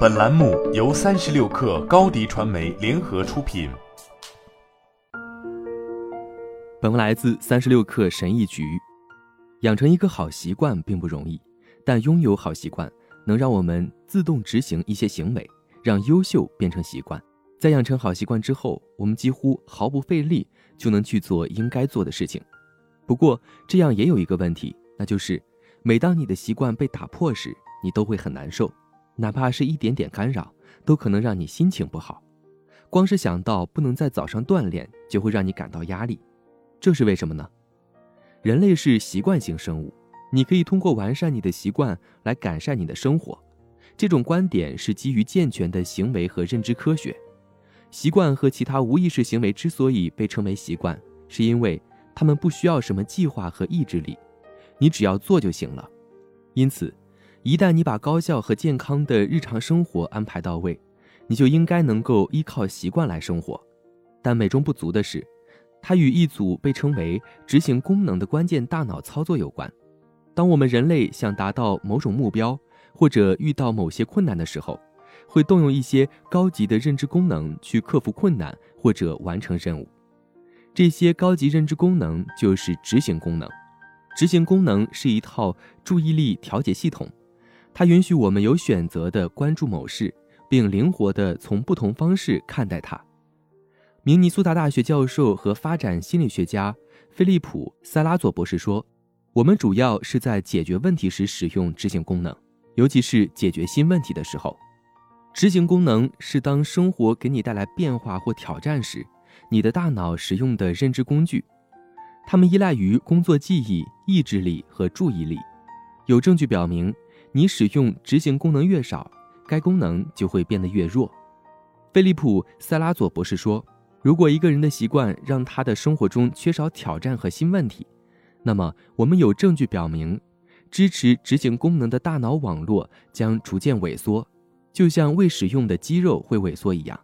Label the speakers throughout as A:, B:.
A: 本栏目由三十六氪高低传媒联合出品。
B: 本文来自三十六氪神译局。养成一个好习惯并不容易，但拥有好习惯能让我们自动执行一些行为，让优秀变成习惯。在养成好习惯之后，我们几乎毫不费力就能去做应该做的事情。不过，这样也有一个问题，那就是每当你的习惯被打破时，你都会很难受。哪怕是一点点干扰，都可能让你心情不好。光是想到不能在早上锻炼，就会让你感到压力。这是为什么呢？人类是习惯性生物，你可以通过完善你的习惯来改善你的生活。这种观点是基于健全的行为和认知科学。习惯和其他无意识行为之所以被称为习惯，是因为它们不需要什么计划和意志力，你只要做就行了。因此。一旦你把高效和健康的日常生活安排到位，你就应该能够依靠习惯来生活。但美中不足的是，它与一组被称为执行功能的关键大脑操作有关。当我们人类想达到某种目标，或者遇到某些困难的时候，会动用一些高级的认知功能去克服困难或者完成任务。这些高级认知功能就是执行功能。执行功能是一套注意力调节系统。它允许我们有选择地关注某事，并灵活地从不同方式看待它。明尼苏达大学教授和发展心理学家菲利普·塞拉佐博士说：“我们主要是在解决问题时使用执行功能，尤其是解决新问题的时候。执行功能是当生活给你带来变化或挑战时，你的大脑使用的认知工具。它们依赖于工作记忆、意志力和注意力。有证据表明。”你使用执行功能越少，该功能就会变得越弱。菲利普·塞拉佐博士说：“如果一个人的习惯让他的生活中缺少挑战和新问题，那么我们有证据表明，支持执行功能的大脑网络将逐渐萎缩，就像未使用的肌肉会萎缩一样。”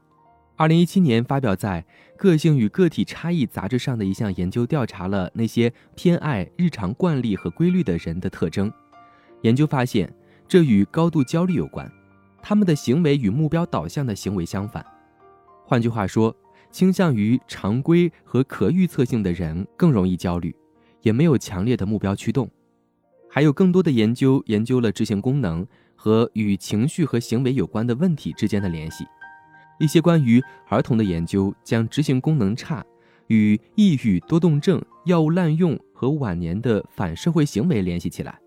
B: 二零一七年发表在《个性与个体差异》杂志上的一项研究调查了那些偏爱日常惯例和规律的人的特征。研究发现，这与高度焦虑有关。他们的行为与目标导向的行为相反。换句话说，倾向于常规和可预测性的人更容易焦虑，也没有强烈的目标驱动。还有更多的研究研究了执行功能和与情绪和行为有关的问题之间的联系。一些关于儿童的研究将执行功能差与抑郁、多动症、药物滥用和晚年的反社会行为联系起来。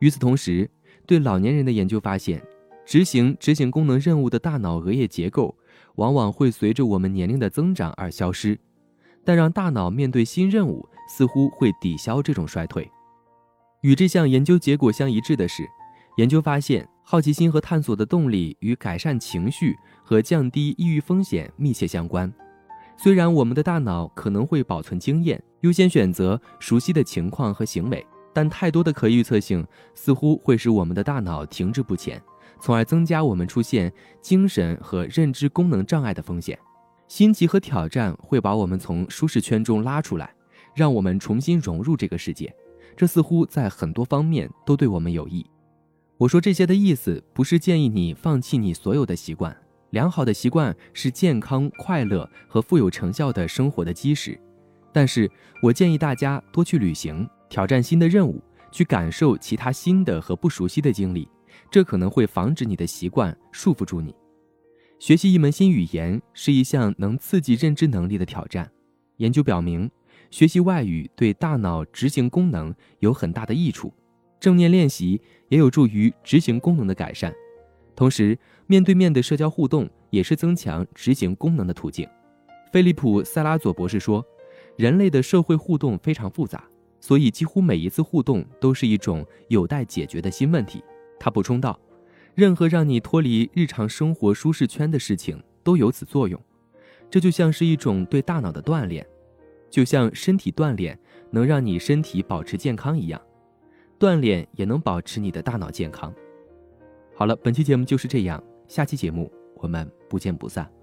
B: 与此同时，对老年人的研究发现，执行执行功能任务的大脑额叶结构往往会随着我们年龄的增长而消失，但让大脑面对新任务似乎会抵消这种衰退。与这项研究结果相一致的是，研究发现好奇心和探索的动力与改善情绪和降低抑郁风险密切相关。虽然我们的大脑可能会保存经验，优先选择熟悉的情况和行为。但太多的可预测性似乎会使我们的大脑停滞不前，从而增加我们出现精神和认知功能障碍的风险。新奇和挑战会把我们从舒适圈中拉出来，让我们重新融入这个世界。这似乎在很多方面都对我们有益。我说这些的意思不是建议你放弃你所有的习惯，良好的习惯是健康、快乐和富有成效的生活的基石。但是我建议大家多去旅行。挑战新的任务，去感受其他新的和不熟悉的经历，这可能会防止你的习惯束缚住你。学习一门新语言是一项能刺激认知能力的挑战。研究表明，学习外语对大脑执行功能有很大的益处。正念练习也有助于执行功能的改善。同时，面对面的社交互动也是增强执行功能的途径。菲利普·塞拉佐博士说：“人类的社会互动非常复杂。”所以，几乎每一次互动都是一种有待解决的新问题。他补充道：“任何让你脱离日常生活舒适圈的事情都有此作用。这就像是一种对大脑的锻炼，就像身体锻炼能让你身体保持健康一样，锻炼也能保持你的大脑健康。”好了，本期节目就是这样，下期节目我们不见不散。